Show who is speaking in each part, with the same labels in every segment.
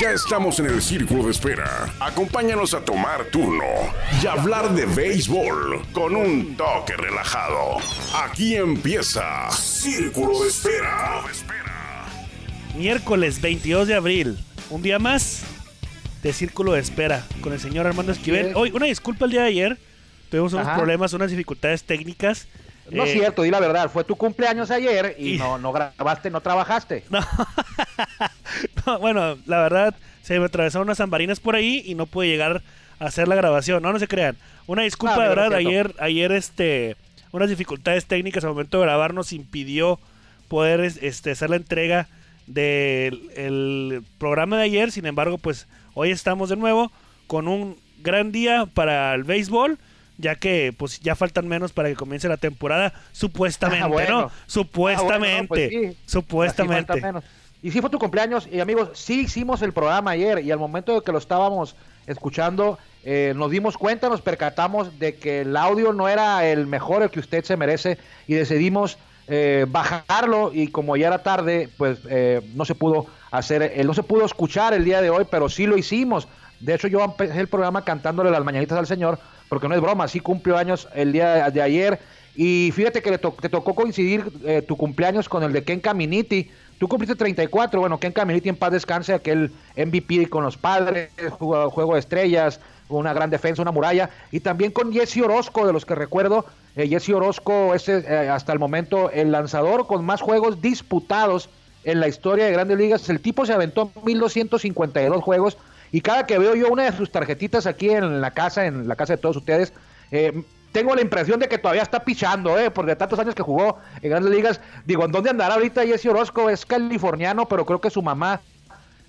Speaker 1: Ya estamos en el círculo de espera. Acompáñanos a tomar turno y hablar de béisbol con un toque relajado. Aquí empieza Círculo de Espera.
Speaker 2: Miércoles 22 de abril, un día más de Círculo de Espera con el señor Armando Esquivel. Hoy, una disculpa el día de ayer, tuvimos unos
Speaker 3: Ajá.
Speaker 2: problemas, unas dificultades técnicas.
Speaker 3: No es
Speaker 2: Eh,
Speaker 3: cierto, di la verdad. Fue tu cumpleaños ayer y,
Speaker 2: Y-
Speaker 3: no, no grabaste, no trabajaste.
Speaker 2: No. No, bueno, la verdad, se me atravesaron unas zambarinas por ahí y no pude llegar a hacer la grabación. No, no se crean. Una disculpa,
Speaker 3: Ah,
Speaker 2: de verdad. Ayer, ayer, este, unas dificultades técnicas al momento de grabar nos impidió poder es- este, hacer la entrega del el programa de ayer. Sin embargo, pues hoy estamos de nuevo con un gran día para el béisbol. Ya que pues ya faltan menos para que comience la temporada, supuestamente,
Speaker 3: Ah, bueno.
Speaker 2: ¿no? Supuestamente,
Speaker 3: Ah, bueno, pues sí.
Speaker 2: supuestamente.
Speaker 3: Y sí fue tu cumpleaños y amigos, sí hicimos el programa ayer y al momento de que lo estábamos escuchando eh, nos dimos cuenta, nos percatamos de que el audio no era el mejor, el que usted se merece y decidimos eh, bajarlo y como ya era tarde, pues eh, no se pudo hacer, eh, no se pudo escuchar el día de hoy, pero sí lo hicimos. De hecho, yo empecé el programa cantándole las mañanitas al Señor, porque no es broma, sí cumplió años el día de ayer. Y fíjate que le to- te tocó coincidir eh, tu cumpleaños con el de Ken Caminiti. Tú cumpliste 34, bueno, Ken Caminiti en paz descanse, aquel MVP con los padres, juego, juego de estrellas, una gran defensa, una muralla. Y también con Jesse Orozco, de los que recuerdo. Eh, Jesse Orozco es eh, hasta el momento el lanzador con más juegos disputados en la historia de Grandes Ligas. El tipo se aventó 1252 juegos y cada que veo yo una de sus tarjetitas aquí en la casa, en la casa de todos ustedes, eh, tengo la impresión de que todavía está pichando, eh, porque de tantos años que jugó en Grandes Ligas. Digo, ¿en dónde andará ahorita Jesse Orozco? Es californiano, pero creo que su mamá,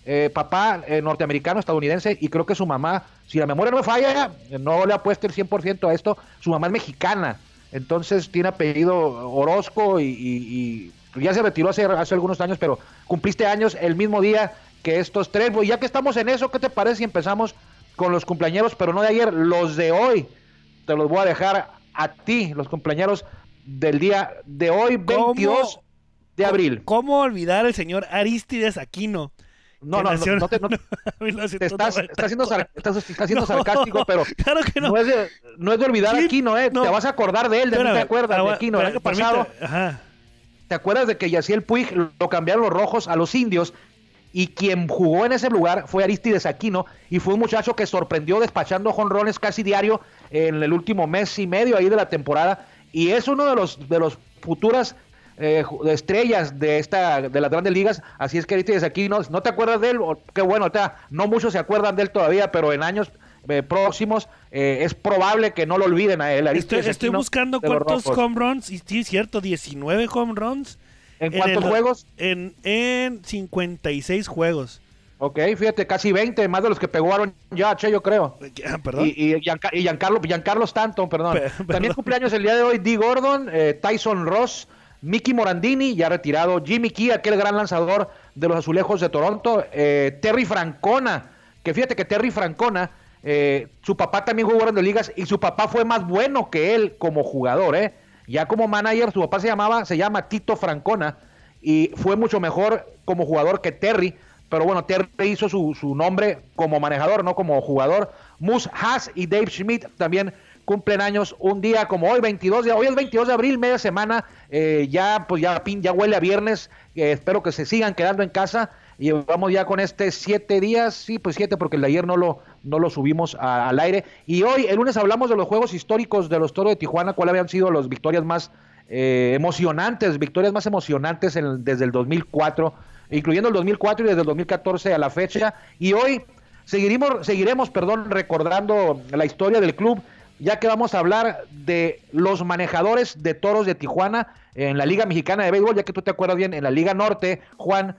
Speaker 3: eh, papá eh, norteamericano, estadounidense, y creo que su mamá, si la memoria no me falla, no le apuesta el 100% a esto, su mamá es mexicana. Entonces tiene apellido Orozco y- y ya se retiró hace, hace algunos años, pero cumpliste años el mismo día que estos tres. Pues ya que estamos en eso, ¿qué te parece si empezamos con los cumpleaños, pero no de ayer, los de hoy? Te los voy a dejar a ti, los cumpleaños del día de hoy, 22 de abril.
Speaker 2: ¿Cómo olvidar al señor Aristides Aquino?
Speaker 3: No, no, no,
Speaker 2: nació en
Speaker 3: no te- no-
Speaker 2: 1990.
Speaker 3: Te estás, estás siendo, sar- estás- estás siendo
Speaker 2: No,
Speaker 3: sarcástico, pero
Speaker 2: Claro que no.
Speaker 3: no. es de, no es de olvidar a. Aquino, ¿eh?
Speaker 2: No.
Speaker 3: Te vas a acordar de él, de mí te acuerdas de Aquino. El año pasado,
Speaker 2: Ajá.
Speaker 3: ¿te acuerdas de que Yaciel Puig lo cambiaron los rojos a los indios? Y quien jugó en ese lugar fue Aristides Aquino y fue un muchacho que sorprendió despachando jonrones casi diario en el último mes y medio ahí de la temporada y es uno de los de los futuras eh, estrellas de esta de las grandes ligas así es que Aristides Aquino no te acuerdas de él qué bueno ahorita no muchos se acuerdan de él todavía pero en años eh, próximos eh, es probable que no lo olviden a él
Speaker 2: Estoy, estoy buscando cuántos home runs. Y sí, es cierto, 19 home runs.
Speaker 3: ¿En cuántos
Speaker 2: el-
Speaker 3: juegos?
Speaker 2: En, en 56 juegos.
Speaker 3: Ok, fíjate, casi 20, más de los que pegó Aaron Judge, yo creo.
Speaker 2: Ah, Perdón.
Speaker 3: Y, y, Gianca- y Giancarlo, Giancarlo Stanton, perdón.
Speaker 2: Pe-
Speaker 3: También cumpleaños el día de hoy Dee Gordon, eh, Tyson Ross, Mickey Morandini, ya retirado, Jimmy Key, aquel gran lanzador de los azulejos de Toronto, eh, Terry Francona, que fíjate que Terry Francona, eh, su papá también jugó grandes ligas y su papá fue más bueno que él como jugador, ¿eh? Ya como manager, su papá se llamaba, se llama Tito Francona y fue mucho mejor como jugador que Terry. Pero bueno, Terry hizo su, su nombre como manejador, no como jugador. Moose Haas y Dave Schmidt también cumplen años un día como hoy, 22 de hoy es 22 de abril, media semana, eh, ya pues ya ya huele a viernes, eh, espero que se sigan quedando en casa y vamos ya con este siete días, sí, pues siete porque el de ayer no lo no lo subimos a- al aire y hoy el lunes hablamos de los juegos históricos de los Toros de Tijuana, cuáles habían sido las victorias más eh, emocionantes, victorias más emocionantes en- desde el 2004, incluyendo el 2004 y desde el 2014 a la fecha. Y hoy seguiremos, seguiremos perdón, recordando la historia del club, ya que vamos a hablar de los manejadores de toros de Tijuana en la Liga Mexicana de Béisbol, ya que tú te acuerdas bien, en la Liga Norte, Juan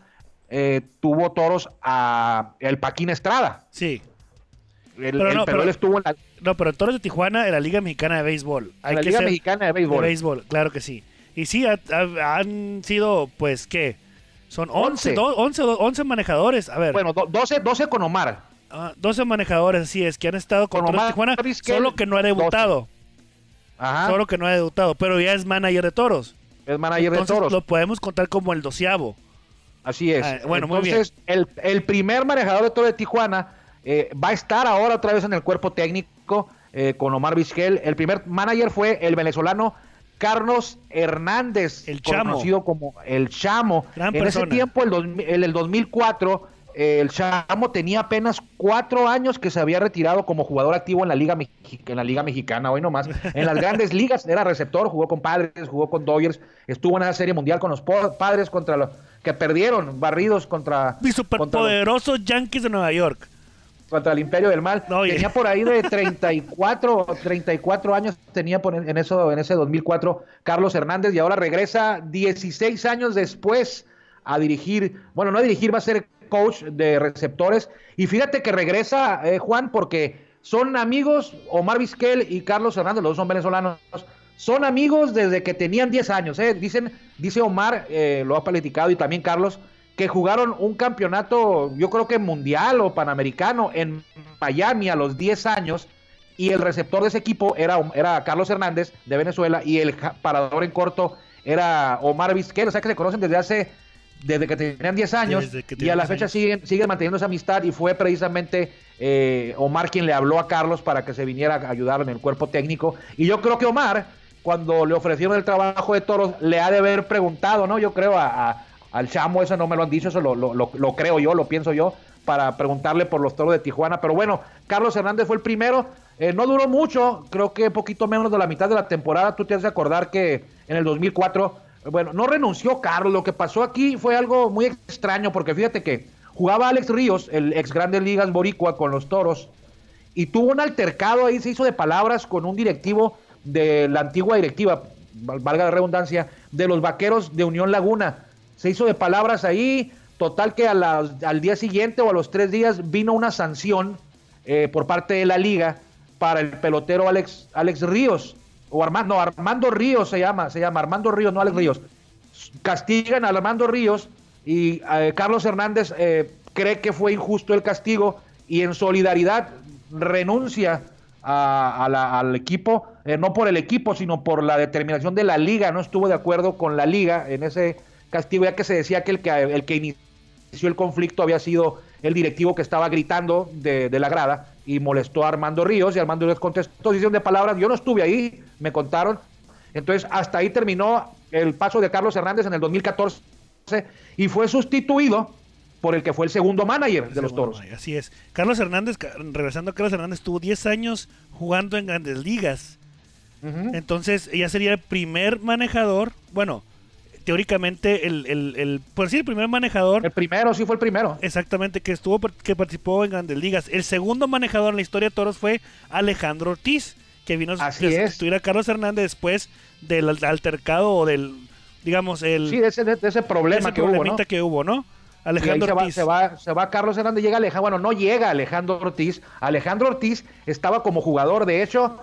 Speaker 3: eh, tuvo toros a el Paquín Estrada.
Speaker 2: Sí.
Speaker 3: El-
Speaker 2: Pero
Speaker 3: el-
Speaker 2: no,
Speaker 3: pero
Speaker 2: pero-
Speaker 3: él estuvo en la,
Speaker 2: No, pero Toros de Tijuana en la Liga Mexicana de Béisbol. Hay
Speaker 3: la
Speaker 2: que
Speaker 3: Liga
Speaker 2: ser-
Speaker 3: Mexicana de Béisbol.
Speaker 2: De béisbol, claro que sí. Y sí, ha- ha- han sido, pues, ¿qué? Son 11,
Speaker 3: Once.
Speaker 2: do- 11, do- 11 manejadores. A ver,
Speaker 3: Bueno, do- 12, 12 con Omar.
Speaker 2: ah, 12 manejadores, así es, que han estado con
Speaker 3: Con
Speaker 2: Toros de Tijuana, solo que no ha debutado.
Speaker 3: Ajá.
Speaker 2: Solo que no ha debutado, pero ya es manager de Toros.
Speaker 3: es manager
Speaker 2: Entonces
Speaker 3: de toros.
Speaker 2: lo podemos contar como el doceavo.
Speaker 3: Así es.
Speaker 2: Ah, bueno, muy
Speaker 3: Entonces, El, el primer manejador de Toro de Tijuana eh, va a estar ahora otra vez en el cuerpo técnico eh, con Omar Vizquel. El primer manager fue el venezolano Carlos Hernández,
Speaker 2: El Chamo.
Speaker 3: conocido como el Chamo.
Speaker 2: Gran
Speaker 3: en
Speaker 2: persona.
Speaker 3: ese tiempo, el dos- el 2004, eh, el Chamo tenía apenas cuatro años que se había retirado como jugador activo en la Liga, Mexi- en la Liga Mexicana, hoy nomás. En las grandes ligas era receptor, jugó con Padres, jugó con Dodgers, estuvo en esa serie mundial con los Padres contra los que perdieron, barridos contra,
Speaker 2: Mi
Speaker 3: contra, los-
Speaker 2: superpoderosos Yankees de Nueva York.
Speaker 3: contra el Imperio del Mal.
Speaker 2: No,
Speaker 3: tenía por ahí de 34, 34 años, tenía por- en, eso, en ese 2004 Carlos Hernández y ahora regresa 16 años después a dirigir, bueno, no a dirigir, va a ser coach de receptores. Y fíjate que regresa, eh, Juan, porque son amigos, Omar Vizquel y Carlos Hernández, los dos son venezolanos, son amigos desde que tenían 10 años. eh. Dicen, dice Omar, eh, lo ha platicado, y también Carlos, que jugaron un campeonato, yo creo que mundial o panamericano en Miami a los 10 años. Y el receptor de ese equipo era, era Carlos Hernández de Venezuela y el parador en corto era Omar Vizquel. O sea que se conocen desde hace, desde que tenían 10 años. Y a la
Speaker 2: 10
Speaker 3: fecha
Speaker 2: años.
Speaker 3: siguen, siguen manteniendo esa amistad y fue precisamente eh, Omar quien le habló a Carlos para que se viniera a ayudar en el cuerpo técnico. Y yo creo que Omar, cuando le ofrecieron el trabajo de toros, le ha de haber preguntado, ¿no? Yo creo a, a- al chamo, eso no me lo han dicho, eso lo, lo- lo- lo creo yo, lo pienso yo, para preguntarle por los toros de Tijuana. Pero bueno, Carlos Hernández fue el primero. Eh, no duró mucho, creo que poquito menos de la mitad de la temporada. Tú te has de acordar que en el 2004, bueno, no renunció Carlos. Lo que pasó aquí fue algo muy extraño, porque fíjate que jugaba Alex Ríos, el ex Grandes Ligas Boricua, con los toros y tuvo un altercado ahí, se hizo de palabras con un directivo de la antigua directiva, val- valga la redundancia, de los vaqueros de Unión Laguna. Se hizo de palabras ahí, total que al día siguiente o a los tres días vino una sanción eh, por parte de la liga para el pelotero Alex, Alex Ríos, o Armando, no, Armando Ríos se llama, se llama Armando Ríos, no Alex Ríos. Castigan a Armando Ríos y eh, Carlos Hernández eh, cree que fue injusto el castigo y en solidaridad renuncia a- a la- al equipo, eh, no por el equipo, sino por la determinación de la liga. No estuvo de acuerdo con la liga en ese castigo, ya que se decía que el que, el que inició el conflicto había sido el directivo que estaba gritando de, de la grada y molestó a Armando Ríos y Armando Ríos contestó, diciendo de palabras, yo no estuve ahí, me contaron. Entonces, hasta ahí terminó el paso de Carlos Hernández en el 2014 y fue sustituido por el que fue el segundo manager de los Toros.
Speaker 2: Así es. Carlos Hernández, regresando a Carlos Hernández, tuvo 10 años jugando en grandes ligas. Entonces, ella sería el primer manejador, bueno, teóricamente el, el, el- por decir el primer manejador
Speaker 3: El primero, sí fue el primero.
Speaker 2: exactamente que estuvo que participó en grandes ligas. El segundo manejador en la historia de Toros fue Alejandro Ortiz, que vino a sustituir a Carlos Hernández después del al- altercado o del digamos el
Speaker 3: Sí, de ese, de ese problema
Speaker 2: ese
Speaker 3: que hubo, ¿no?
Speaker 2: Alejandro
Speaker 3: se va,
Speaker 2: Ortiz.
Speaker 3: se, va, se va Carlos Hernández, llega Alejandro, bueno, no llega Alejandro Ortiz. Alejandro Ortiz estaba como jugador, de hecho,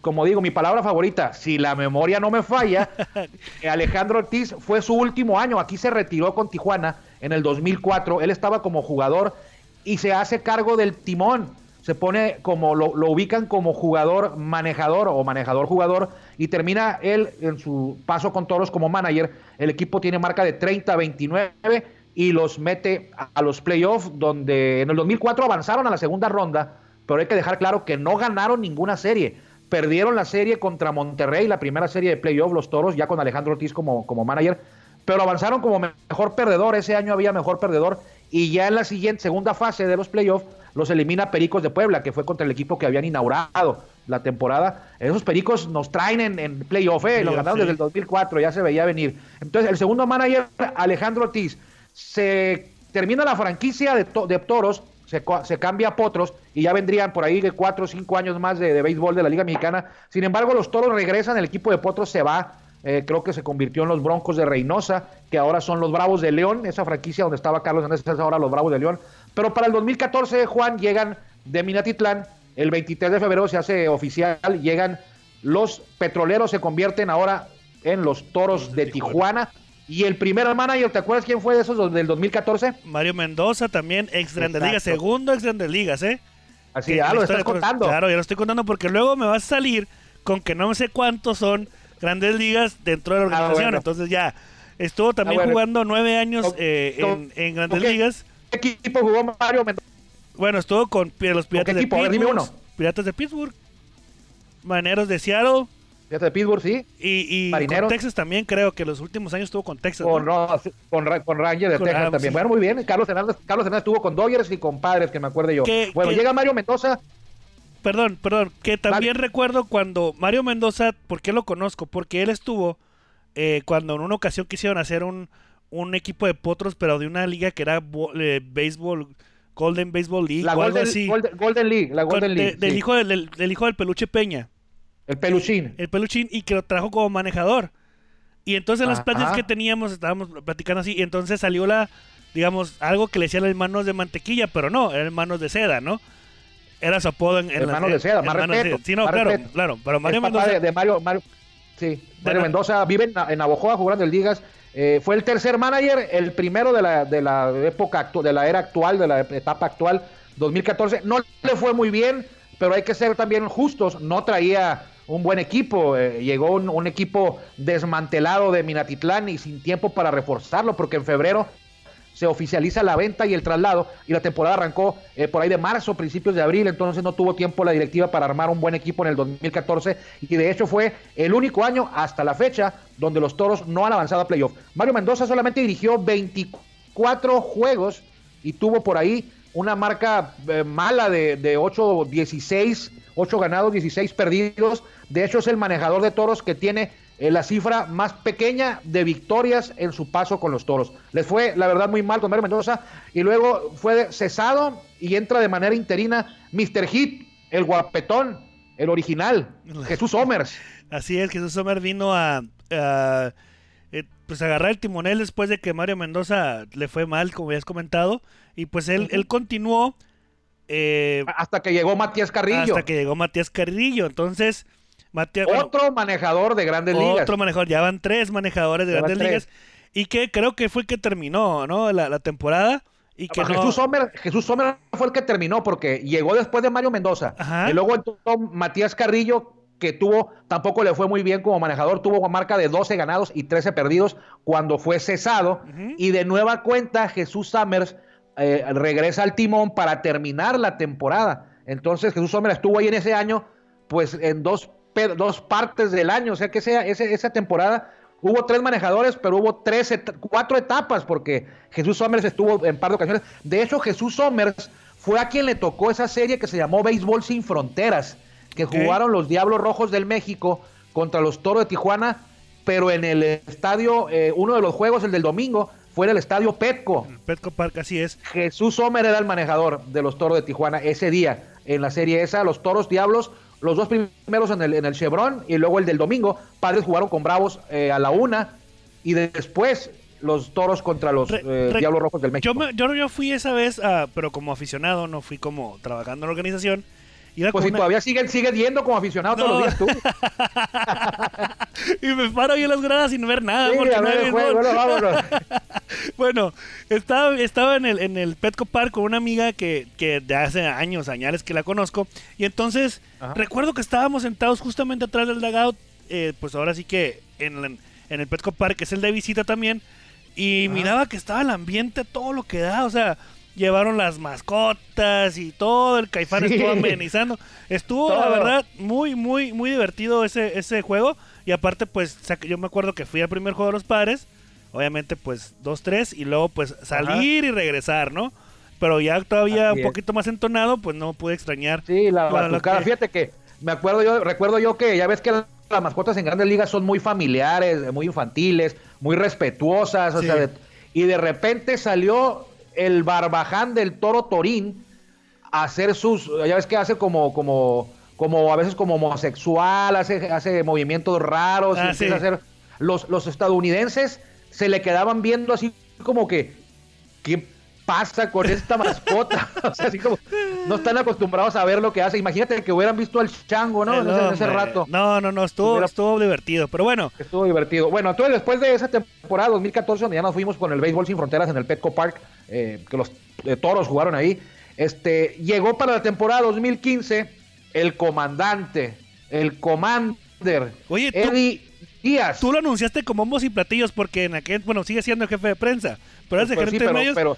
Speaker 3: como digo, mi palabra favorita, si la memoria no me falla, Alejandro Ortiz fue su último año, aquí se retiró con Tijuana en el 2004, él estaba como jugador y se hace cargo del timón, se pone como, lo, lo ubican como jugador manejador o manejador jugador y termina él en su paso con Toros como manager, el equipo tiene marca de 30-29 y los mete a, a los playoffs donde en el 2004 avanzaron a la segunda ronda, pero hay que dejar claro que no ganaron ninguna serie. Perdieron la serie contra Monterrey, la primera serie de playoff, los Toros, ya con Alejandro Ortiz como, como manager, pero avanzaron como me- mejor perdedor, ese año había mejor perdedor, y ya en la siguiente, segunda fase de los playoffs, los elimina Pericos de Puebla, que fue contra el equipo que habían inaugurado la temporada. Esos Pericos nos traen en, en playoff, ¿eh? los ganaron
Speaker 2: sí.
Speaker 3: desde el 2004, ya se veía venir. Entonces, el segundo manager, Alejandro Ortiz, se termina la franquicia de, to- de Toros, se, se cambia a Potros y ya vendrían por ahí de cuatro o cinco años más de, de béisbol de la Liga Mexicana. Sin embargo, los Toros regresan, el equipo de Potros se va, eh, creo que se convirtió en los Broncos de Reynosa, que ahora son los Bravos de León, esa franquicia donde estaba Carlos Hernández es ahora los Bravos de León. Pero para el 2014, Juan, llegan de Minatitlán, el 23 de febrero se hace oficial, llegan los petroleros, se convierten ahora en los Toros de Tijuana. Y el primer manager, ¿te acuerdas quién fue de esos del 2014?
Speaker 2: Mario Mendoza también, ex Grandes. Ligas, segundo ex Grandes Ligas, ¿eh?
Speaker 3: Así,
Speaker 2: Que
Speaker 3: ya lo estás
Speaker 2: Toros-
Speaker 3: contando.
Speaker 2: Claro, ya lo estoy contando porque luego me vas a salir con que no sé cuántos son Grandes Ligas dentro de la
Speaker 3: Ah,
Speaker 2: organización.
Speaker 3: bueno.
Speaker 2: Entonces ya, Estuvo también
Speaker 3: Ah, bueno.
Speaker 2: jugando nueve años eh, en, en Grandes
Speaker 3: ¿con qué
Speaker 2: Ligas.
Speaker 3: ¿Qué equipo jugó Mario Mendoza?
Speaker 2: Bueno, estuvo con los Piratas de?
Speaker 3: A ver, dime
Speaker 2: Pittsburgh.
Speaker 3: uno.
Speaker 2: Piratas de Pittsburgh. Maneros de Seattle.
Speaker 3: De Pittsburgh, sí.
Speaker 2: Y, y con. Texas también, creo que los últimos años estuvo con Texas.
Speaker 3: Con,
Speaker 2: ¿no?
Speaker 3: no, con, Ra- con Ranger de
Speaker 2: Con-
Speaker 3: Texas
Speaker 2: ah,
Speaker 3: también.
Speaker 2: sí.
Speaker 3: Bueno, muy bien. Carlos Hernández, Carlos Hernández estuvo con Dodgers y con Padres, que me acuerde yo.
Speaker 2: ¿Qué-
Speaker 3: bueno, llega Mario Mendoza.
Speaker 2: Perdón, perdón, que también recuerdo cuando Mario Mendoza, ¿por qué lo conozco? Porque él estuvo eh, cuando en una ocasión quisieron hacer un, un equipo de potros, pero de una liga que era bo- eh, béisbol, Golden Baseball League
Speaker 3: La
Speaker 2: o algo
Speaker 3: Golden,
Speaker 2: así.
Speaker 3: Golden, Golden League. La Golden
Speaker 2: de-
Speaker 3: League.
Speaker 2: del,
Speaker 3: sí.
Speaker 2: hijo del, del- del hijo del peluche Peña,
Speaker 3: El peluchín.
Speaker 2: el peluchín, y que lo trajo como manejador. Y entonces en las pláticas que teníamos, estábamos platicando así, y entonces salió la, digamos, algo que le decían hermanos de mantequilla, pero no, eran hermanos de seda, ¿no? Era su apodo en, en
Speaker 3: Hermanos de seda, más
Speaker 2: de- Sí, no, claro,
Speaker 3: respeto.
Speaker 2: claro, pero Mario
Speaker 3: papá
Speaker 2: Mendoza...
Speaker 3: de, de Mario, Mario, sí, Mario Mendoza vive en, en Navojoa jugando en ligas. Eh, fue el tercer manager, el primero de la, de la época actu- de la era actual, de la etapa actual, 2014. No le fue muy bien, pero hay que ser también justos. No traía un buen equipo. eh, llegó un, equipo desmantelado de Minatitlán y sin tiempo para reforzarlo, porque en febrero se oficializa la venta y el traslado y la temporada arrancó eh, por ahí de marzo, principios de abril, entonces no tuvo tiempo la directiva para armar un buen equipo en el 2014 y de hecho fue el único año hasta la fecha donde los Toros no han avanzado a playoff. Mario Mendoza solamente dirigió 24 juegos y tuvo por ahí una marca eh, mala de, de 8, 16, 8 ganados, 16 perdidos. De hecho es el manejador de toros que tiene eh, la cifra más pequeña de victorias en su paso con los toros. Les fue, la verdad, muy mal con Mario Mendoza y luego fue cesado y entra de manera interina Mr. Hit, el guapetón, el original, Jesús Somers.
Speaker 2: Así es, Jesús Sommer vino a, a, eh, pues agarrar el timonel después de que Mario Mendoza le fue mal, como ya has comentado, y pues él, él continuó eh,
Speaker 3: Hasta que llegó Matías Carrillo,
Speaker 2: hasta que llegó Matías Carrillo. Entonces, Matías, bueno,
Speaker 3: otro manejador de grandes ligas.
Speaker 2: otro manejador, ya van tres manejadores de
Speaker 3: Ya
Speaker 2: grandes ligas, y que creo que fue el que terminó, ¿no? La, la temporada. Y que no-
Speaker 3: Jesús, Sommer, Jesús Sommer fue el que terminó porque llegó después de Mario Mendoza.
Speaker 2: Ajá.
Speaker 3: Y luego entró Matías Carrillo, que tuvo, tampoco le fue muy bien como manejador, tuvo marca de 12 ganados y 13 perdidos cuando fue cesado. Y de nueva cuenta, Jesús Summers eh, regresa al timón para terminar la temporada. Entonces Jesús Sommer estuvo ahí en ese año, pues en dos, dos partes del año, o sea que sea, ese- esa temporada hubo tres manejadores, pero hubo tres, cuatro etapas, porque Jesús Somers estuvo en par de ocasiones. De hecho, Jesús Somers fue a quien le tocó esa serie que se llamó Béisbol sin Fronteras, que jugaron los Diablos Rojos del México contra los Toros de Tijuana, pero en el estadio, eh, uno de los juegos, el del domingo, fue en el estadio Petco.
Speaker 2: Petco Park, así es.
Speaker 3: Jesús Sommer era el manejador de los Toros de Tijuana ese día en la serie esa, los Toros Diablos, los dos primeros en el, en el Chevron y luego el del domingo, Padres jugaron con Bravos eh, a la una y de- después los Toros contra los
Speaker 2: Re-
Speaker 3: eh,
Speaker 2: re-
Speaker 3: Diablos Rojos del México.
Speaker 2: Yo, me- yo, yo fui esa vez, ah, pero como aficionado, no fui como trabajando en la organización.
Speaker 3: Pues si
Speaker 2: una-
Speaker 3: todavía siguen, siguen yendo como aficionado todos los días tú.
Speaker 2: y me paro yo en las gradas sin ver nada.
Speaker 3: Sí,
Speaker 2: porque
Speaker 3: a
Speaker 2: no hay
Speaker 3: ver,
Speaker 2: béisbol.
Speaker 3: bueno, vámonos.
Speaker 2: Bueno, estaba, estaba en el, en el Petco Park con una amiga que, que de hace años, añales que la conozco. Y entonces
Speaker 3: Ajá.
Speaker 2: recuerdo que estábamos sentados justamente atrás del dugout. eh, pues ahora sí que en, en el Petco Park, que es el de visita también. Y
Speaker 3: Ajá.
Speaker 2: miraba que estaba el ambiente, todo lo que da. O sea, llevaron las mascotas y todo. El caifán
Speaker 3: Sí.
Speaker 2: estuvo amenizando. Estuvo, la verdad, muy, muy, muy divertido ese, ese juego. Y aparte, pues, yo me acuerdo que fui al primer juego de los padres. Obviamente, pues, dos, tres. Y luego, pues, salir y regresar, ¿no? Pero ya todavía un poquito más entonado, pues no pude extrañar.
Speaker 3: Sí, la batucada.
Speaker 2: que-
Speaker 3: Fíjate que me acuerdo yo, recuerdo yo que ya ves que las mascotas en grandes ligas son muy familiares, muy infantiles, muy respetuosas, o sea, de- y de repente salió el barbaján del toro Torín a hacer sus, ya ves que hace como, como, como a veces como homosexual, hace, hace movimientos raros,
Speaker 2: Ah,
Speaker 3: empieza
Speaker 2: sí.
Speaker 3: a hacer, los, los estadounidenses se le quedaban viendo así como que, ¿qué pasa con esta mascota? o sea, así como, no están acostumbrados a ver lo que hace. Imagínate que hubieran visto al chango, ¿no?
Speaker 2: El
Speaker 3: En ese, en ese rato.
Speaker 2: No, no, no, estuvo, estuvo divertido. Pero bueno,
Speaker 3: Estuvo divertido. Bueno, entonces después de esa temporada 2014, donde ya nos fuimos con el béisbol sin fronteras en el Petco Park, eh, que los eh, toros jugaron ahí, este, llegó para la temporada 2015 el comandante, el commander,
Speaker 2: Oye,
Speaker 3: Eddie Díaz.
Speaker 2: Tú lo anunciaste con bombos y platillos porque en aquel, bueno, sigue siendo jefe de prensa, pero es de
Speaker 3: Pues sí,
Speaker 2: gerente de
Speaker 3: pero,
Speaker 2: medios.
Speaker 3: pero,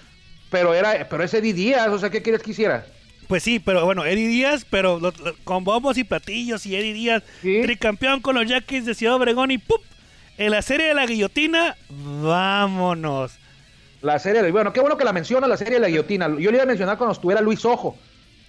Speaker 3: pero era, pero es Eddie Díaz, o sea, ¿qué quieres que hiciera?
Speaker 2: Pues sí, pero bueno, Eddie Díaz, pero lo- lo- con bombos y platillos y Eddie Díaz,
Speaker 3: Sí.
Speaker 2: tricampeón con los Yankees de Ciudad Obregón y ¡pup! En la serie de la guillotina, vámonos.
Speaker 3: La serie de, bueno, qué bueno que la menciona la serie de la guillotina. Yo le iba a mencionar cuando estuviera Luis Ojo.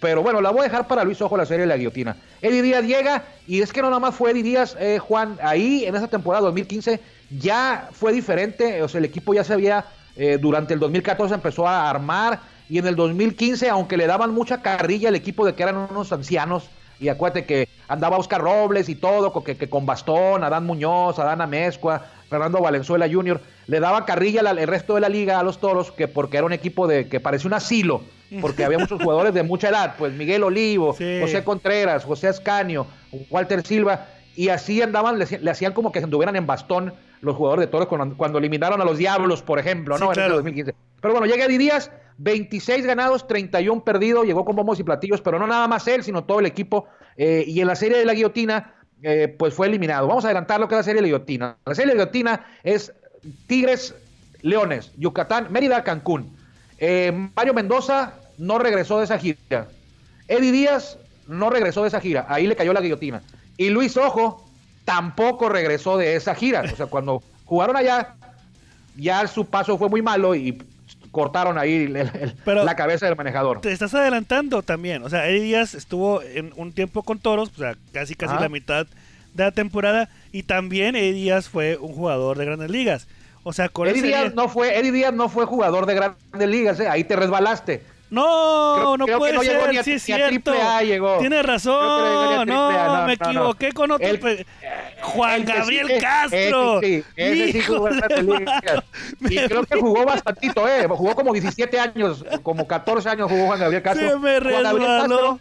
Speaker 3: Pero bueno, la voy a dejar para Luis Ojo la serie de la guillotina. Eddie Díaz llega y es que no nada más fue Eddie Díaz, eh, Juan, ahí en esa temporada 2015 ya fue diferente, o sea, el equipo ya se había, eh, durante el 2014 empezó a armar y en el 2015, aunque le daban mucha carrilla al equipo de que eran unos ancianos, y acuérdate que andaba Oscar Robles y todo, con- que, que con bastón, Adán Muñoz, Adán Amezcua, Fernando Valenzuela Jr., le daba carrilla al el resto de la liga a los toros, que porque era un equipo de que parecía un asilo, porque había muchos jugadores de mucha edad, pues Miguel Olivo,
Speaker 2: Sí.
Speaker 3: José Contreras, José Ascanio, Walter Silva, y así andaban, le, le hacían como que se anduvieran en bastón los jugadores de toros cuando, cuando eliminaron a los Diablos, por ejemplo,
Speaker 2: Sí,
Speaker 3: ¿no? En
Speaker 2: claro.
Speaker 3: ese 2015. Pero bueno, llega Eddie Díaz, 26 ganados, 31 perdidos, llegó con bombos y platillos, pero no nada más él, sino todo el equipo. eh, y en la serie de la guillotina, eh, pues fue eliminado. Vamos a adelantar lo que es la serie de la guillotina. La serie de la guillotina es Tigres, Leones, Yucatán, Mérida, Cancún. Eh, Mario Mendoza no regresó de esa gira. Eddie Díaz no regresó de esa gira. Ahí le cayó la guillotina. Y Luis Ojo tampoco regresó de esa gira. O sea, cuando jugaron allá, ya su paso fue muy malo y cortaron ahí el- el-
Speaker 2: Pero-
Speaker 3: la cabeza del manejador.
Speaker 2: Te estás adelantando también. O sea, Eddie Díaz estuvo en un tiempo con toros, o sea, casi casi
Speaker 3: Ajá.
Speaker 2: la mitad de la temporada. Y también Eddie Díaz fue un jugador de grandes ligas. O sea, con
Speaker 3: Eddie Díaz,
Speaker 2: día-
Speaker 3: no fue, Eddie Díaz no fue jugador de grandes ligas, ¿eh? ahí te resbalaste.
Speaker 2: No,
Speaker 3: Creo-
Speaker 2: no
Speaker 3: creo que
Speaker 2: puede
Speaker 3: no llegó
Speaker 2: ser,
Speaker 3: ni a-
Speaker 2: sí es
Speaker 3: ni a
Speaker 2: cierto.
Speaker 3: A llegó.
Speaker 2: Tienes
Speaker 3: que no llegó
Speaker 2: razón, no,
Speaker 3: no,
Speaker 2: me
Speaker 3: no, no.
Speaker 2: equivoqué con otro.
Speaker 3: El-
Speaker 2: pe- Juan
Speaker 3: El que sí
Speaker 2: Gabriel
Speaker 3: que-
Speaker 2: Castro.
Speaker 3: Ese sí, ese sí jugó. Y creo que jugó bastantito, ¿eh? Jugó como 17 años, como 14 años jugó Juan Gabriel Castro.
Speaker 2: Se me
Speaker 3: Juan Gabriel
Speaker 2: resbaló.
Speaker 3: Castro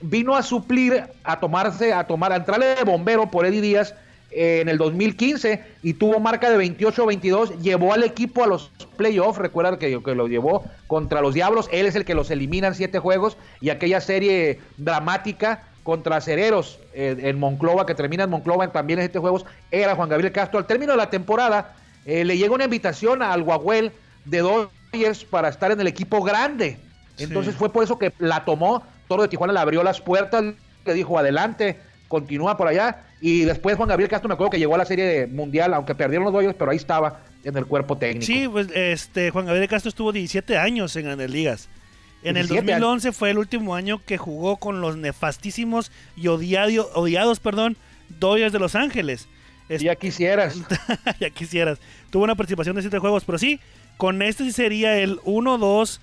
Speaker 3: vino a suplir, a tomarse, a tomar, a entrarle de bombero por Eddie Díaz en el 2015 y tuvo marca de 28-22, llevó al equipo a los playoffs, recuerda que, que lo llevó contra los Diablos, él es el que los elimina en siete juegos y aquella serie dramática contra Cereros eh, en Monclova, que termina en Monclova también en siete juegos, era Juan Gabriel Castro. Al término de la temporada eh, le llega una invitación al Guaguel de Dodgers para estar en el equipo grande. Entonces
Speaker 2: Sí.
Speaker 3: fue por eso que la tomó, Toro de Tijuana le abrió las puertas, le dijo adelante, continúa por allá. Y después Juan Gabriel Castro me acuerdo que llegó a la serie mundial, aunque perdieron los Dodgers, pero ahí estaba en el cuerpo técnico.
Speaker 2: Sí, pues este Juan Gabriel Castro estuvo 17 años en Grandes Ligas. En el
Speaker 3: 17 años.
Speaker 2: 2011 fue el último año que jugó con los nefastísimos y odiado- odiados, perdón, Dodgers de Los Ángeles. Es-
Speaker 3: Ya quisieras.
Speaker 2: ya quisieras. Tuvo una participación de 7 juegos, pero sí, con este sí sería el 1, 2,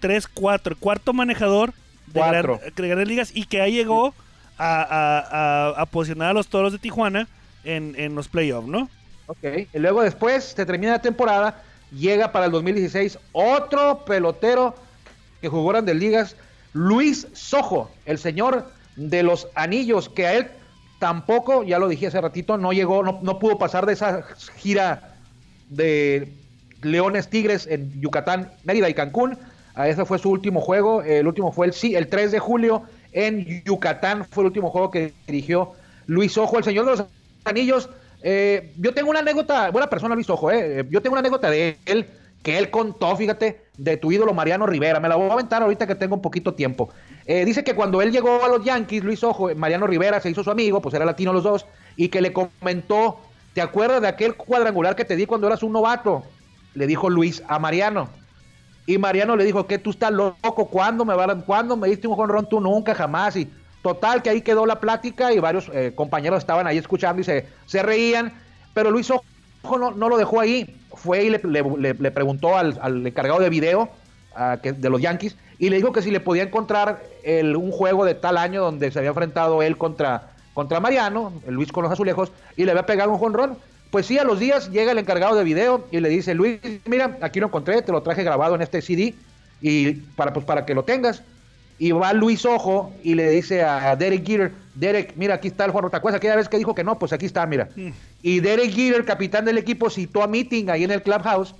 Speaker 2: 3, 4, el cuarto manejador de,
Speaker 3: Cuatro.
Speaker 2: gran- de Grandes Ligas y que ahí llegó a, posicionar a los Toros de Tijuana en, los playoffs, ¿no?
Speaker 3: Ok. Y luego después se termina la temporada, llega para el 2016 otro pelotero que jugó Grandes Ligas, Luis Sojo, el señor de los anillos, que a él tampoco, ya lo dije hace ratito, no llegó, no, no pudo pasar de esa gira de Leones Tigres en Yucatán, Mérida y Cancún. A ese fue su último juego. El último fue el, el 3 de julio en Yucatán. Fue el último juego que dirigió Luis Ojo, el señor de los anillos. Eh, yo tengo una anécdota, buena persona Luis Ojo, eh. yo tengo una anécdota de él que él contó, fíjate, de tu ídolo Mariano Rivera. Me la voy a aventar ahorita que tengo un poquito tiempo. Eh, dice que cuando él llegó a los Yankees, Luis Ojo, eh, Mariano Rivera se hizo su amigo, pues era latino los dos, y que le comentó, ¿te acuerdas de aquel cuadrangular que te di cuando eras un novato? Le dijo Luis a Mariano. Y Mariano le dijo que tú estás loco, ¿cuándo me, ¿cuándo me diste un jonrón? Tú nunca, jamás. Y total, que ahí quedó la plática y varios eh, compañeros estaban ahí escuchando y se, reían. Pero Luis Ojo no, lo dejó ahí. Fue y le, preguntó al, al encargado de video de los Yankees y le dijo que si le podía encontrar el- un juego de tal año donde se había enfrentado él contra, contra Mariano, Luis con los azulejos, y le había pegado un jonrón. Pues sí, a los días llega el encargado de video y le dice, Luis, mira, aquí lo encontré, te lo traje grabado en este CD y para, pues, para que lo tengas. Y va Luis Ojo y le dice a Derek Jeter, Derek, mira, aquí está el Juan ¿Te acuerdas aquella vez que dijo que no? Pues aquí está, mira. Y Derek Jeter, capitán del equipo, citó a meeting ahí en el clubhouse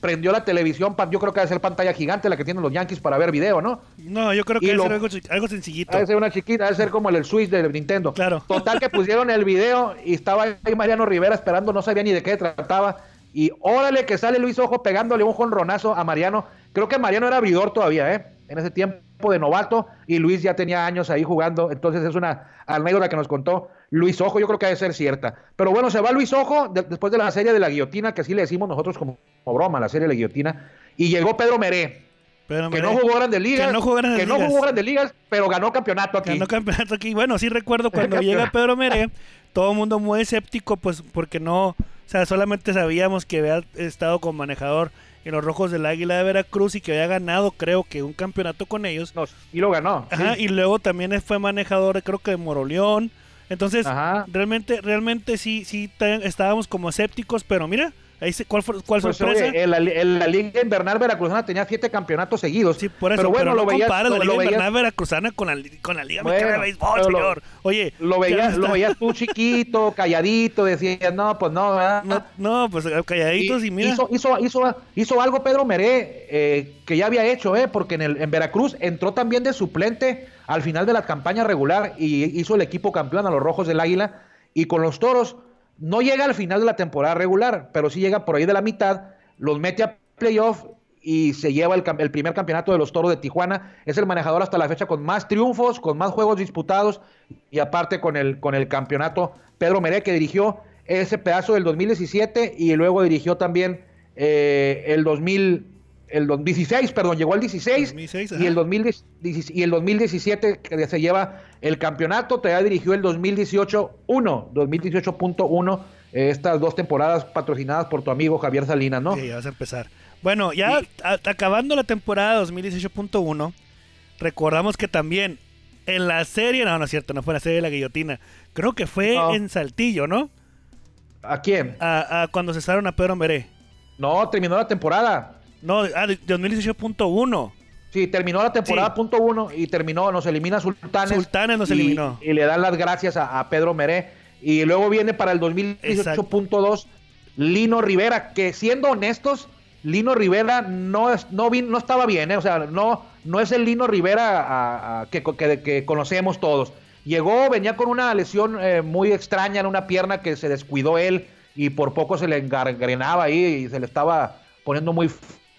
Speaker 3: prendió la televisión, yo creo que debe ser pantalla gigante la que tienen los Yankees para ver video, ¿no?
Speaker 2: No, yo creo que debe ser algo, sencillito.
Speaker 3: Debe ser una chiquita, debe ser como el, el Switch de Nintendo.
Speaker 2: Claro.
Speaker 3: Total que pusieron el video y estaba ahí Mariano Rivera esperando, no sabía ni de qué trataba. Y órale que sale Luis Ojo pegándole un jonronazo a Mariano. Creo que Mariano era abridor todavía, ¿eh? En ese tiempo de novato y Luis ya tenía años ahí jugando. Entonces es una anécdota que nos contó Luis Ojo. Yo creo que debe ser cierta. Pero bueno, se va Luis Ojo de- después de la serie de la guillotina, que así le decimos nosotros como, como broma, la serie de la guillotina. Y llegó Pedro Meré,
Speaker 2: Pero,
Speaker 3: que no jugó grandes ligas.
Speaker 2: Que no jugó grandes
Speaker 3: que no
Speaker 2: ligas.
Speaker 3: jugó grandes ligas, pero ganó campeonato aquí.
Speaker 2: Ganó campeonato aquí. Bueno, sí recuerdo cuando llega Pedro Meré, todo el mundo muy escéptico, pues porque no, o sea, solamente sabíamos que había estado con manejador en los Rojos del Águila de Veracruz y que había ganado, creo que, un campeonato con ellos.
Speaker 3: No, y lo ganó.
Speaker 2: Ajá,
Speaker 3: sí.
Speaker 2: y luego también fue manejador, creo que de Moroleón. Entonces,
Speaker 3: Ajá.
Speaker 2: realmente, realmente sí, sí estábamos como escépticos, pero mira, ahí se, ¿cuál, fue, cuál
Speaker 3: Pues,
Speaker 2: sorpresa?
Speaker 3: oye, en, la, en la Liga Invernal Veracruzana tenía siete campeonatos seguidos.
Speaker 2: Sí, por eso,
Speaker 3: pero bueno,
Speaker 2: no
Speaker 3: lo veías,
Speaker 2: comparas la
Speaker 3: lo,
Speaker 2: Liga
Speaker 3: veías-
Speaker 2: Invernal Veracruzana con la, con la Liga
Speaker 3: Bueno,
Speaker 2: Mexicana de Béisbol,
Speaker 3: pero lo-
Speaker 2: señor. Oye,
Speaker 3: lo veías, lo veías tú chiquito, calladito, decías, no, pues no, ¿verdad?
Speaker 2: No, no, pues calladitos y, mira.
Speaker 3: Hizo, hizo, hizo, hizo algo Pedro Meré eh, que ya había hecho, eh, porque en, el, en Veracruz entró también de suplente al final de la campaña regular y hizo el equipo campeón a los Rojos del Águila. Y con los Toros no llega al final de la temporada regular, pero sí llega por ahí de la mitad, los mete a playoff y se lleva el, primer campeonato de los Toros de Tijuana. Es el manejador hasta la fecha con más triunfos, con más juegos disputados y aparte con el, con el campeonato Pedro Meré que dirigió ese pedazo del 2017 y luego dirigió también eh, el 2000 el 2016, perdón, llegó al 16
Speaker 2: 2016,
Speaker 3: y el 2010 y el 2017 que se lleva el campeonato, todavía dirigió el 2018 1, 2018.1 eh, estas dos temporadas patrocinadas por tu amigo Javier Salinas, ¿no?
Speaker 2: Sí, ya vas a empezar. Bueno, ya a- acabando la temporada 2018.1, recordamos que también en la serie, no, no es cierto, no fue la serie de la guillotina, creo que fue
Speaker 3: No.
Speaker 2: en Saltillo, ¿no?
Speaker 3: ¿A quién?
Speaker 2: A, a cuando cesaron a Pedro Meré.
Speaker 3: No, terminó la temporada.
Speaker 2: No, ah, de 2018.1.
Speaker 3: Sí, terminó la temporada
Speaker 2: Sí.
Speaker 3: punto uno y terminó, nos elimina Sultanes.
Speaker 2: Sultanes nos
Speaker 3: y-
Speaker 2: eliminó.
Speaker 3: Y le dan las gracias a, a Pedro Meré. Y luego viene para el 2018.2 Lino Rivera, que siendo honestos, Lino Rivera no, es, no, vin- no estaba bien, ¿eh? o sea, no, no es el Lino Rivera a- a- que, que- que conocemos todos. Llegó, venía con una lesión eh, muy extraña en una pierna que se descuidó él y por poco se le engangrenaba ahí y se le estaba poniendo muy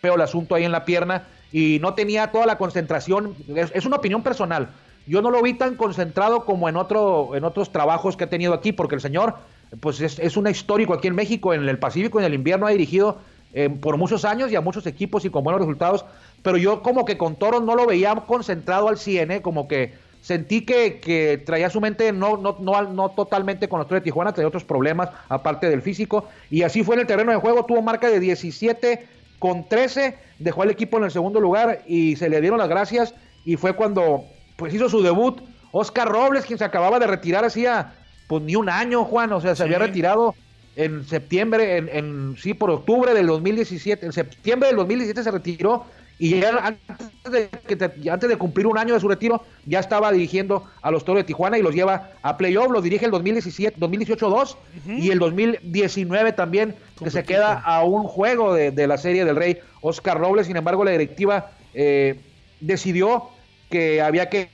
Speaker 3: feo el asunto ahí en la pierna y no tenía toda la concentración. Es, es una opinión personal. Yo no lo vi tan concentrado como en, otro, en otros trabajos que ha tenido aquí, porque el señor pues es, es un histórico aquí en México, en el Pacífico, en el invierno ha dirigido eh, por muchos años y a muchos equipos y con buenos resultados, pero yo como que con Toros no lo veía concentrado al 100, ¿eh? como que sentí que, que traía su mente no, no, no, no totalmente con los Toros de Tijuana, tenía otros problemas aparte del físico, y así fue en el terreno de juego, tuvo marca de 17 con 13, dejó al equipo en el segundo lugar y se le dieron las gracias. Y fue cuando pues hizo su debut Oscar Robles, quien se acababa de retirar hacía pues ni un año, Juan, o sea, se
Speaker 2: Sí.
Speaker 3: había retirado en septiembre, en, en- sí, por octubre del 2017, en septiembre del 2017 se retiró y ya antes de, que te- antes de cumplir un año de su retiro ya estaba dirigiendo a los Toros de Tijuana y los lleva a playoff, los dirige el 2017, 2018-2 y el 2019 también, que se queda a un juego de, de la Serie del Rey Oscar Robles, sin embargo la directiva eh, decidió que había que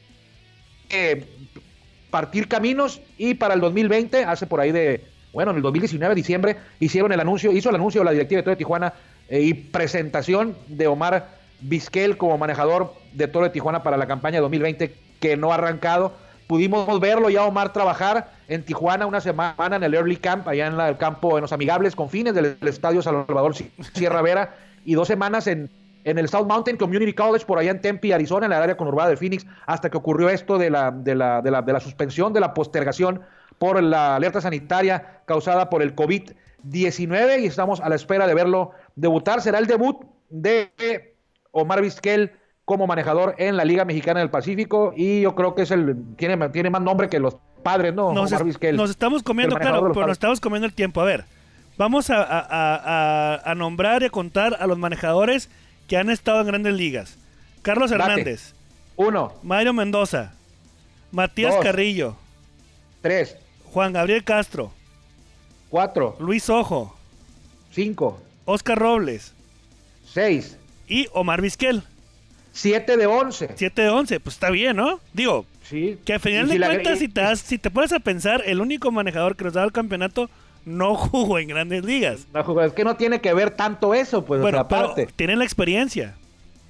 Speaker 3: eh, partir caminos y para el 2020, hace por ahí de, bueno, en el 2019, diciembre, hicieron el anuncio, hizo el anuncio la directiva de de Tijuana eh, y presentación de Omar Vizquel como manejador de Toro de Tijuana para la campaña 2020 que no ha arrancado. Pudimos verlo ya Omar trabajar en Tijuana una semana en el Early Camp, allá en la- el campo, en los amigables confines del, del Estadio Salvador Sierra Vera, y dos semanas en, en el South Mountain Community College, por allá en Tempe, Arizona, en el área conurbada de Phoenix, hasta que ocurrió esto de la, de la, de la, de la suspensión, de la postergación por la alerta sanitaria causada por el COVID-19 y estamos a la espera de verlo debutar. Será el debut de Omar Vizquel como manejador en la Liga Mexicana del Pacífico y yo creo que es el tiene, tiene más nombre que los padres, ¿no?
Speaker 2: Nos,
Speaker 3: Omar
Speaker 2: es-
Speaker 3: Vizquel.
Speaker 2: nos estamos comiendo, claro, pero nos estamos comiendo el tiempo. A ver, vamos a, a- a- nombrar y a contar a los manejadores que han estado en grandes ligas. Carlos
Speaker 3: Date.
Speaker 2: Hernández,
Speaker 3: Uno,
Speaker 2: Mario Mendoza, Matías
Speaker 3: Dos.
Speaker 2: Carrillo,
Speaker 3: tres,
Speaker 2: Juan Gabriel Castro,
Speaker 3: cuatro,
Speaker 2: Luis Ojo,
Speaker 3: cinco,
Speaker 2: Oscar Robles,
Speaker 3: 6.
Speaker 2: Y Omar Vizquel.
Speaker 3: 7 de 11.
Speaker 2: 7 de 11, pues está bien, ¿no? Digo,
Speaker 3: Sí.
Speaker 2: que al final de cuentas, si te, das- si te pones a pensar, el único manejador que nos daba el campeonato no jugó en grandes ligas.
Speaker 3: No, juego- Es que no tiene que ver tanto eso, pues,
Speaker 2: Bueno,
Speaker 3: otra parte.
Speaker 2: pero tienen la experiencia.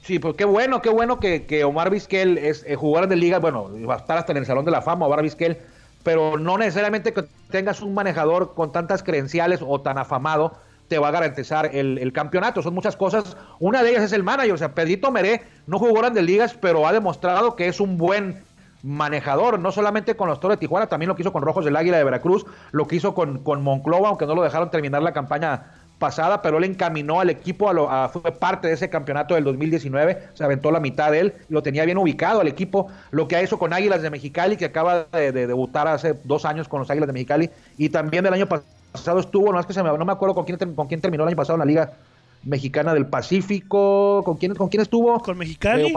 Speaker 3: Sí, pues qué bueno, qué bueno que, que Omar Vizquel es eh, jugador de liga, bueno, va a estar hasta en el Salón de la Fama, Omar Vizquel, pero no necesariamente que tengas un manejador con tantas credenciales o tan afamado te va a garantizar el, el campeonato. Son muchas cosas. Una de ellas es el manager. O sea, Pedrito Meré no jugó grandes ligas, pero ha demostrado que es un buen manejador, no solamente con los Toros de Tijuana, también lo que hizo con Rojos del Águila de Veracruz, lo que hizo con, con Monclova, aunque no lo dejaron terminar la campaña pasada, pero él encaminó al equipo, a lo- a- fue parte de ese campeonato del 2019, se aventó la mitad de él, y lo tenía bien ubicado al equipo, lo que ha hecho con Águilas de Mexicali, que acaba de, de debutar hace dos años con los Águilas de Mexicali, y también del año pasado estuvo, no es que se me, no me acuerdo con quién, con quién terminó el año pasado en la Liga Mexicana del Pacífico, con quién, con quién estuvo.
Speaker 2: Con Mexicali.
Speaker 3: Eh,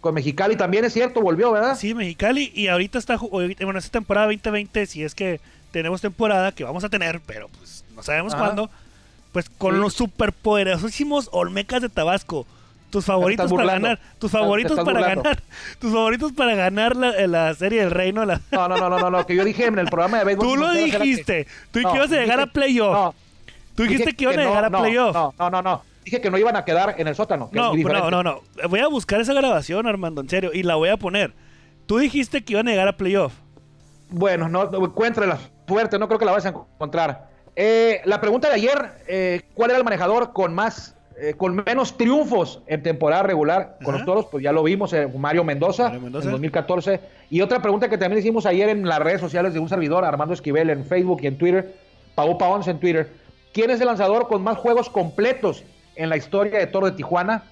Speaker 3: con Mexicali también es cierto, volvió, ¿verdad?
Speaker 2: Sí, Mexicali. Y ahorita está, bueno, esta temporada 2020, si es que tenemos temporada, que vamos a tener, pero pues no sabemos
Speaker 3: Ajá.
Speaker 2: cuándo, pues con
Speaker 3: Sí.
Speaker 2: los superpoderosísimos Olmecas de Tabasco. Tus favoritos para ganar, tus favoritos para
Speaker 3: burlando.
Speaker 2: ganar, tus favoritos para ganar la, la serie del reino. La...
Speaker 3: No, no, no, no, no, no, que yo dije en el programa de béisbol.
Speaker 2: Tú lo
Speaker 3: que-
Speaker 2: dijiste, tú
Speaker 3: No,
Speaker 2: que ibas a llegar
Speaker 3: dije-
Speaker 2: a playoff.
Speaker 3: no,
Speaker 2: tú dijiste
Speaker 3: dije
Speaker 2: que iban a llegar a playoff.
Speaker 3: No, no, no, no. Dije que no iban a quedar en el sótano. que
Speaker 2: No, no, no, no. Voy a buscar esa grabación, Armando, en serio, y la voy a poner. Tú dijiste que iban a llegar a playoff.
Speaker 3: Bueno, no, encuéntrala. Fuerte, no creo que la vas a encontrar. Eh, la pregunta de ayer, eh, ¿cuál era el manejador con más, eh, con menos triunfos en temporada regular con los toros? Pues ya lo vimos, eh, Mario Mendoza,
Speaker 2: Mario Mendoza.
Speaker 3: en 2014. Y otra pregunta que también hicimos ayer en las redes sociales de un servidor, Armando Esquivel, en Facebook y en Twitter, Paupa 11 en Twitter. ¿Quién es el lanzador con más juegos completos en la historia de Toro de Tijuana?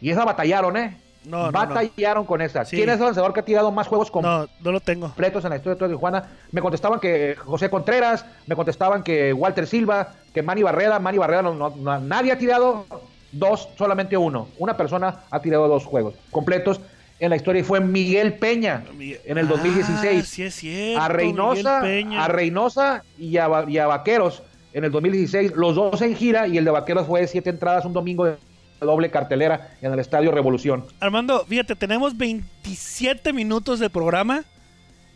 Speaker 3: Y esa batallaron, ¿eh?
Speaker 2: No, no, no.
Speaker 3: batallaron con esa.
Speaker 2: Sí.
Speaker 3: ¿Quién es el lanzador que ha tirado más juegos completos?
Speaker 2: No, no lo tengo.
Speaker 3: completos en la historia de Tijuana. Me contestaban que José Contreras, me contestaban que Walter Silva, que Manny Barrera. Manny Barrera, no, nadie ha tirado dos, solamente uno. Una persona ha tirado dos juegos completos en la historia y fue Miguel Peña en el
Speaker 2: Ah,
Speaker 3: 2016.
Speaker 2: sí es cierto.
Speaker 3: a Reynosa, a Reynosa y a, Va- y a Vaqueros en el 2016, los dos en gira y el de Vaqueros fue de siete entradas un domingo de doble cartelera en el Estadio Revolución.
Speaker 2: Armando, fíjate, tenemos 27 minutos de programa.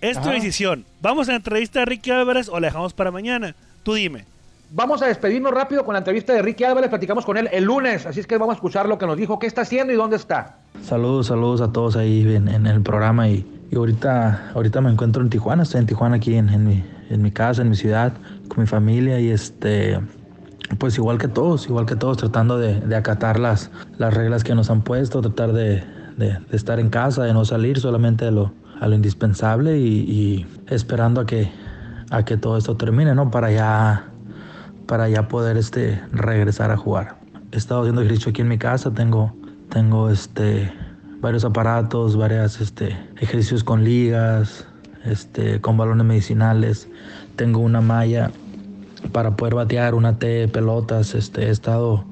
Speaker 2: Es tu
Speaker 3: Ajá.
Speaker 2: decisión. ¿Vamos a la entrevista de Ricky Álvarez o la dejamos para mañana? Tú dime.
Speaker 3: Vamos a despedirnos rápido con la entrevista de Ricky Álvarez, platicamos con él el lunes, así es que vamos a escuchar lo que nos dijo, qué está haciendo y dónde está.
Speaker 4: Saludos, saludos a todos ahí en, en el programa y, y ahorita, ahorita me encuentro en Tijuana, estoy en Tijuana aquí en, en mi, en mi casa, en mi ciudad, con mi familia y este, pues igual que todos, igual que todos, tratando de, de acatar las, las reglas que nos han puesto, tratar de, de- estar en casa, de no salir solamente a lo, a lo indispensable y, y esperando a que, a que todo esto termine, ¿no? Para ya para ya poder este, regresar a jugar. He estado haciendo ejercicio aquí en mi casa, tengo, tengo este, varios aparatos, varios este, ejercicios con ligas, este, con balones medicinales, tengo una malla para poder batear, una T, pelotas, este, he estado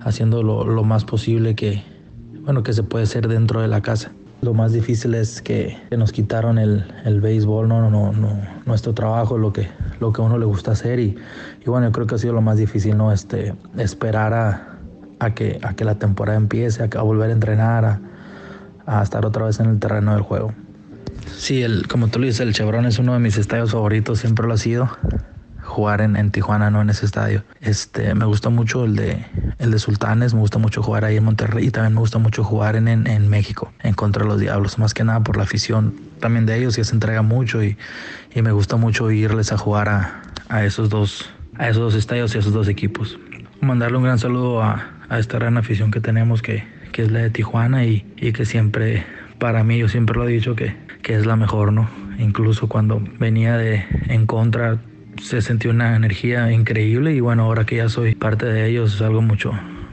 Speaker 4: haciendo lo, lo más posible que, bueno, que se puede hacer dentro de la casa. Lo más difícil es que, que nos quitaron el, el béisbol, no, no, no, nuestro trabajo, lo que, lo que a uno le gusta hacer y, y bueno, yo creo que ha sido lo más difícil, ¿no? Este, esperar a, a, que, a que la temporada empiece, a, volver a entrenar, a, a estar otra vez en el terreno del juego. Sí, el, como tú lo dices, el Chevron es uno de mis estadios favoritos, siempre lo ha sido. Jugar en, en Tijuana, no en ese estadio. Este, me gusta mucho el de, el de Sultanes, me gusta mucho jugar ahí en Monterrey y también me gusta mucho jugar en, en, en México, en contra de los Diablos, más que nada por la afición también de ellos que se entrega mucho y, y me gusta mucho irles a jugar a, a esos dos, a esos dos estadios y a esos dos equipos. Mandarle un gran saludo a, a esta gran afición que tenemos que, que es la de Tijuana y, y que siempre, para mí, yo siempre lo he dicho que, que es la mejor, ¿no? Incluso cuando venía de en contra, se sentía una energía increíble y bueno, ahora que ya soy parte de ellos es algo mucho,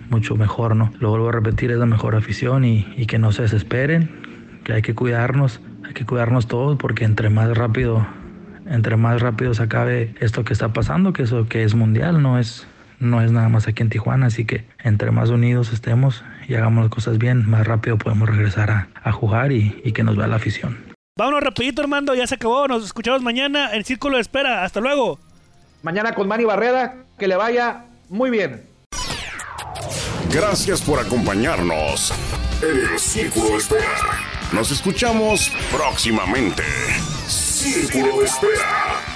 Speaker 4: mucho mejor, ¿no? Lo vuelvo a repetir, es la mejor afición y, y que no se desesperen, que hay que cuidarnos, hay que cuidarnos todos porque entre más rápido, entre más rápido se acabe esto que está pasando, que eso que es mundial, no es, no es nada más aquí en Tijuana, así que entre más unidos estemos y hagamos las cosas bien, más rápido podemos regresar a, a jugar y, y que nos vea la afición.
Speaker 2: Vámonos rapidito, Armando. Ya se acabó. Nos escuchamos mañana en Círculo de Espera. Hasta luego.
Speaker 3: Mañana con Manny Barrera, que le vaya muy bien.
Speaker 1: Gracias por acompañarnos en el Círculo de Espera. Nos escuchamos próximamente. Círculo de Espera.